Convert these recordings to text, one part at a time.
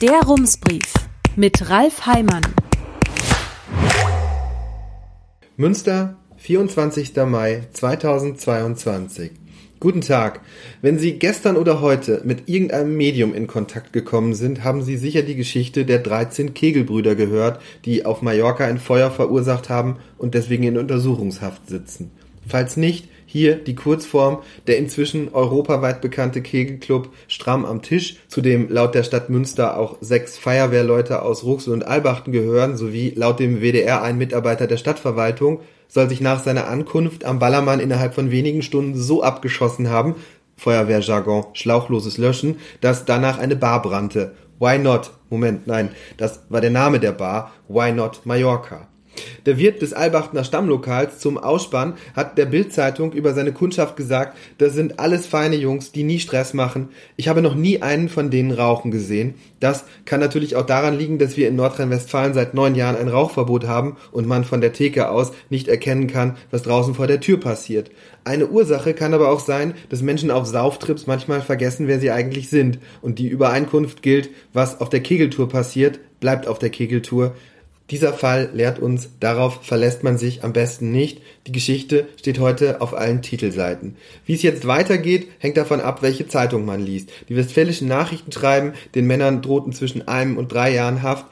Der Rumsbrief mit Ralf Heimann. Münster, 24. Mai 2022. Guten Tag. Wenn Sie gestern oder heute mit irgendeinem Medium in Kontakt gekommen sind, haben Sie sicher die Geschichte der 13 Kegelbrüder gehört, die auf Mallorca ein Feuer verursacht haben und deswegen in Untersuchungshaft sitzen. Falls nicht, hier die Kurzform der inzwischen europaweit bekannte Kegelclub Stramm am Tisch, zu dem laut der Stadt Münster auch sechs Feuerwehrleute aus Ruxel und Albachten gehören, sowie laut dem WDR ein Mitarbeiter der Stadtverwaltung, soll sich nach seiner Ankunft am Ballermann innerhalb von wenigen Stunden so abgeschossen haben, Feuerwehrjargon, schlauchloses Löschen, dass danach eine Bar brannte. Why not? Moment, nein, das war der Name der Bar. Why not Mallorca? Der Wirt des Albachtner Stammlokals zum Ausspann hat der Bildzeitung über seine Kundschaft gesagt, das sind alles feine Jungs, die nie Stress machen. Ich habe noch nie einen von denen rauchen gesehen. Das kann natürlich auch daran liegen, dass wir in Nordrhein-Westfalen seit neun Jahren ein Rauchverbot haben und man von der Theke aus nicht erkennen kann, was draußen vor der Tür passiert. Eine Ursache kann aber auch sein, dass Menschen auf Sauftrips manchmal vergessen, wer sie eigentlich sind. Und die Übereinkunft gilt, was auf der Kegeltour passiert, bleibt auf der Kegeltour. Dieser Fall lehrt uns, darauf verlässt man sich am besten nicht. Die Geschichte steht heute auf allen Titelseiten. Wie es jetzt weitergeht, hängt davon ab, welche Zeitung man liest. Die westfälischen Nachrichten schreiben, den Männern drohten zwischen einem und drei Jahren Haft.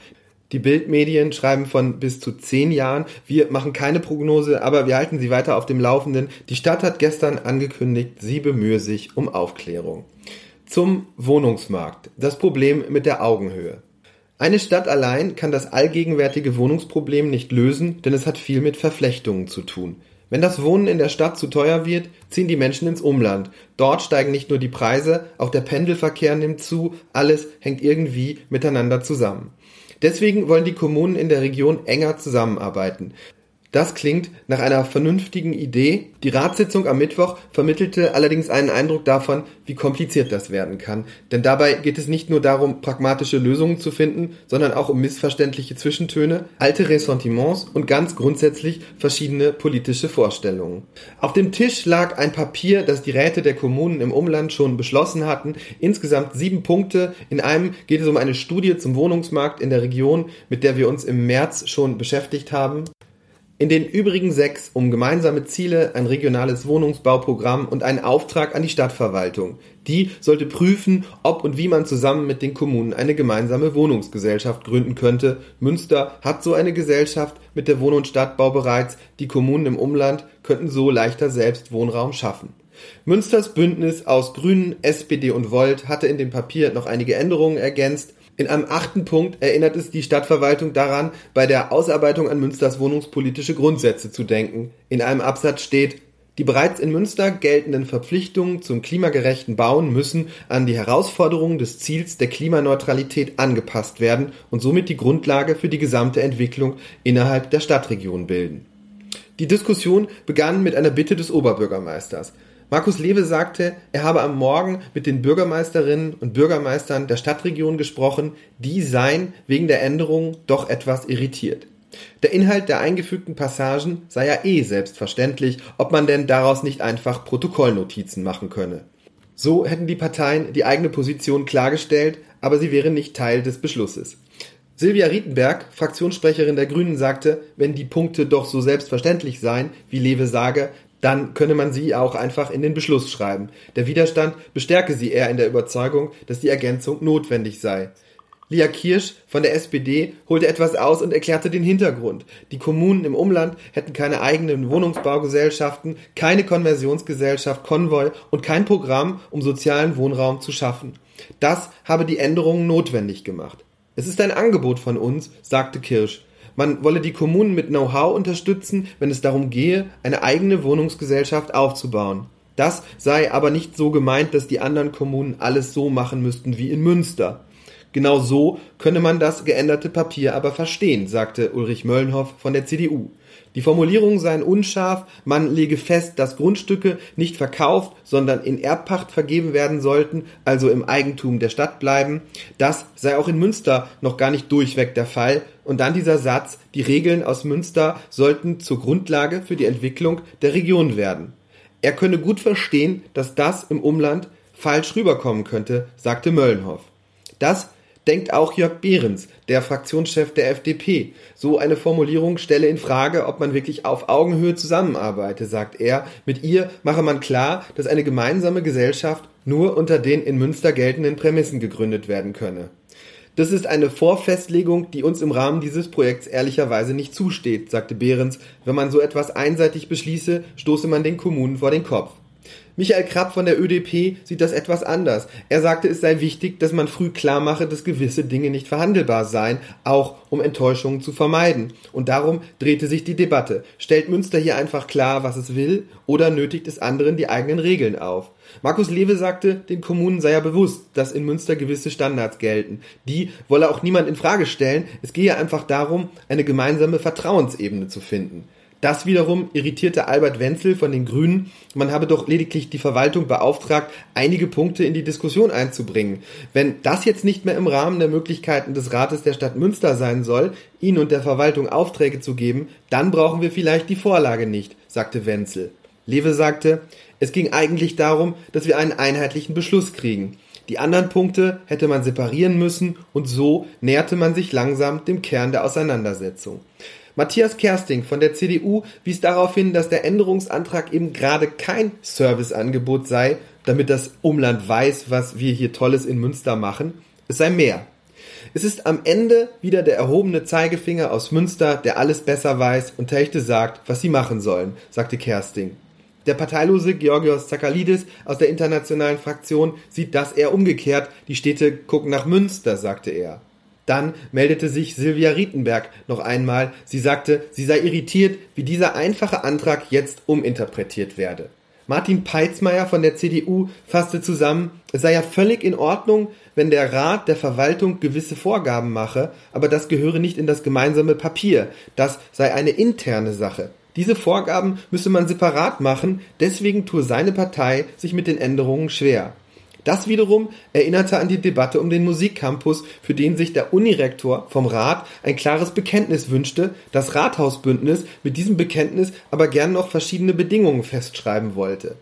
Die Bildmedien schreiben von bis zu zehn Jahren. Wir machen keine Prognose, aber wir halten sie weiter auf dem Laufenden. Die Stadt hat gestern angekündigt, sie bemühe sich um Aufklärung. Zum Wohnungsmarkt. Das Problem mit der Augenhöhe. Eine Stadt allein kann das allgegenwärtige Wohnungsproblem nicht lösen, denn es hat viel mit Verflechtungen zu tun. Wenn das Wohnen in der Stadt zu teuer wird, ziehen die Menschen ins Umland. Dort steigen nicht nur die Preise, auch der Pendelverkehr nimmt zu, alles hängt irgendwie miteinander zusammen. Deswegen wollen die Kommunen in der Region enger zusammenarbeiten. Das klingt nach einer vernünftigen Idee. Die Ratssitzung am Mittwoch vermittelte allerdings einen Eindruck davon, wie kompliziert das werden kann. Denn dabei geht es nicht nur darum, pragmatische Lösungen zu finden, sondern auch um missverständliche Zwischentöne, alte Ressentiments und ganz grundsätzlich verschiedene politische Vorstellungen. Auf dem Tisch lag ein Papier, das die Räte der Kommunen im Umland schon beschlossen hatten. Insgesamt sieben Punkte. In einem geht es um eine Studie zum Wohnungsmarkt in der Region, mit der wir uns im März schon beschäftigt haben. In den übrigen sechs um gemeinsame Ziele, ein regionales Wohnungsbauprogramm und einen Auftrag an die Stadtverwaltung. Die sollte prüfen, ob und wie man zusammen mit den Kommunen eine gemeinsame Wohnungsgesellschaft gründen könnte. Münster hat so eine Gesellschaft mit der Wohn- und Stadtbau bereits. Die Kommunen im Umland könnten so leichter selbst Wohnraum schaffen. Münsters Bündnis aus Grünen, SPD und Volt hatte in dem Papier noch einige Änderungen ergänzt. In einem achten Punkt erinnert es die Stadtverwaltung daran, bei der Ausarbeitung an Münsters wohnungspolitische Grundsätze zu denken. In einem Absatz steht, die bereits in Münster geltenden Verpflichtungen zum klimagerechten Bauen müssen an die Herausforderungen des Ziels der Klimaneutralität angepasst werden und somit die Grundlage für die gesamte Entwicklung innerhalb der Stadtregion bilden. Die Diskussion begann mit einer Bitte des Oberbürgermeisters. Markus Lewe sagte, er habe am Morgen mit den Bürgermeisterinnen und Bürgermeistern der Stadtregion gesprochen, die seien wegen der Änderungen doch etwas irritiert. Der Inhalt der eingefügten Passagen sei ja eh selbstverständlich, ob man denn daraus nicht einfach Protokollnotizen machen könne. So hätten die Parteien die eigene Position klargestellt, aber sie wären nicht Teil des Beschlusses. Silvia Rietenberg, Fraktionssprecherin der Grünen, sagte, wenn die Punkte doch so selbstverständlich seien, wie Lewe sage, dann könne man sie auch einfach in den Beschluss schreiben. Der Widerstand bestärke sie eher in der Überzeugung, dass die Ergänzung notwendig sei. Lia Kirsch von der SPD holte etwas aus und erklärte den Hintergrund. Die Kommunen im Umland hätten keine eigenen Wohnungsbaugesellschaften, keine Konversionsgesellschaft Konvoi und kein Programm, um sozialen Wohnraum zu schaffen. Das habe die Änderungen notwendig gemacht. Es ist ein Angebot von uns, sagte Kirsch. Man wolle die Kommunen mit Know-how unterstützen, wenn es darum gehe, eine eigene Wohnungsgesellschaft aufzubauen. Das sei aber nicht so gemeint, dass die anderen Kommunen alles so machen müssten wie in Münster. Genau so könne man das geänderte Papier aber verstehen, sagte Ulrich Möllenhoff von der CDU. Die Formulierungen seien unscharf, man lege fest, dass Grundstücke nicht verkauft, sondern in Erbpacht vergeben werden sollten, also im Eigentum der Stadt bleiben. Das sei auch in Münster noch gar nicht durchweg der Fall. Und dann dieser Satz, die Regeln aus Münster sollten zur Grundlage für die Entwicklung der Region werden. Er könne gut verstehen, dass das im Umland falsch rüberkommen könnte, sagte Möllenhoff. Das denkt auch Jörg Behrens, der Fraktionschef der FDP. So eine Formulierung stelle in Frage, ob man wirklich auf Augenhöhe zusammenarbeite, sagt er. Mit ihr mache man klar, dass eine gemeinsame Gesellschaft nur unter den in Münster geltenden Prämissen gegründet werden könne. Das ist eine Vorfestlegung, die uns im Rahmen dieses Projekts ehrlicherweise nicht zusteht, sagte Behrens. Wenn man so etwas einseitig beschließe, stoße man den Kommunen vor den Kopf. Michael Krapp von der ÖDP sieht das etwas anders. Er sagte, es sei wichtig, dass man früh klar mache, dass gewisse Dinge nicht verhandelbar seien, auch um Enttäuschungen zu vermeiden. Und darum drehte sich die Debatte. Stellt Münster hier einfach klar, was es will, oder nötigt es anderen die eigenen Regeln auf? Markus Lewe sagte, den Kommunen sei ja bewusst, dass in Münster gewisse Standards gelten. Die wolle auch niemand in Frage stellen. Es gehe einfach darum, eine gemeinsame Vertrauensebene zu finden. Das wiederum irritierte Albert Wenzel von den Grünen. Man habe doch lediglich die Verwaltung beauftragt, einige Punkte in die Diskussion einzubringen. Wenn das jetzt nicht mehr im Rahmen der Möglichkeiten des Rates der Stadt Münster sein soll, Ihnen und der Verwaltung Aufträge zu geben, dann brauchen wir vielleicht die Vorlage nicht, sagte Wenzel. Lewe sagte, es ging eigentlich darum, dass wir einen einheitlichen Beschluss kriegen. Die anderen Punkte hätte man separieren müssen und so näherte man sich langsam dem Kern der Auseinandersetzung. Matthias Kersting von der CDU wies darauf hin, dass der Änderungsantrag eben gerade kein Serviceangebot sei, damit das Umland weiß, was wir hier Tolles in Münster machen. Es sei mehr. Es ist am Ende wieder der erhobene Zeigefinger aus Münster, der alles besser weiß und Techte sagt, was sie machen sollen, sagte Kersting. Der parteilose Georgios Zakalidis aus der internationalen Fraktion sieht das eher umgekehrt. Die Städte gucken nach Münster, sagte er. Dann meldete sich Silvia Rietenberg noch einmal. Sie sagte, sie sei irritiert, wie dieser einfache Antrag jetzt uminterpretiert werde. Martin Peitzmeier von der CDU fasste zusammen, es sei ja völlig in Ordnung, wenn der Rat der Verwaltung gewisse Vorgaben mache, aber das gehöre nicht in das gemeinsame Papier. Das sei eine interne Sache. Diese Vorgaben müsse man separat machen, deswegen tue seine Partei sich mit den Änderungen schwer. Das wiederum erinnerte an die Debatte um den Musikcampus, für den sich der Unirektor vom Rat ein klares Bekenntnis wünschte, das Rathausbündnis mit diesem Bekenntnis aber gern noch verschiedene Bedingungen festschreiben wollte.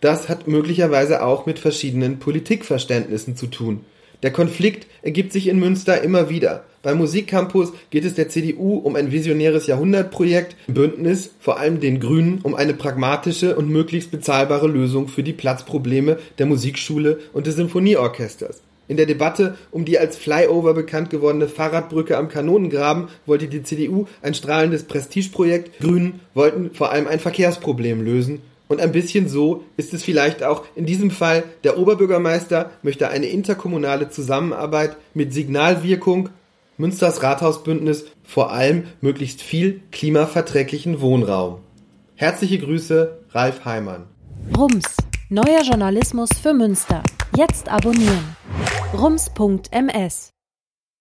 Das hat möglicherweise auch mit verschiedenen Politikverständnissen zu tun. Der Konflikt ergibt sich in Münster immer wieder. Beim Musikcampus geht es der CDU um ein visionäres Jahrhundertprojekt, im Bündnis, vor allem den Grünen, um eine pragmatische und möglichst bezahlbare Lösung für die Platzprobleme der Musikschule und des Sinfonieorchesters. In der Debatte um die als Flyover bekannt gewordene Fahrradbrücke am Kanonengraben wollte die CDU ein strahlendes Prestigeprojekt, Grünen wollten vor allem ein Verkehrsproblem lösen und ein bisschen so ist es vielleicht auch in diesem Fall. Der Oberbürgermeister möchte eine interkommunale Zusammenarbeit mit Signalwirkung, Münsters Rathausbündnis, vor allem möglichst viel klimaverträglichen Wohnraum. Herzliche Grüße, Ralf Heimann. Rums, neuer Journalismus für Münster. Jetzt abonnieren. rums.ms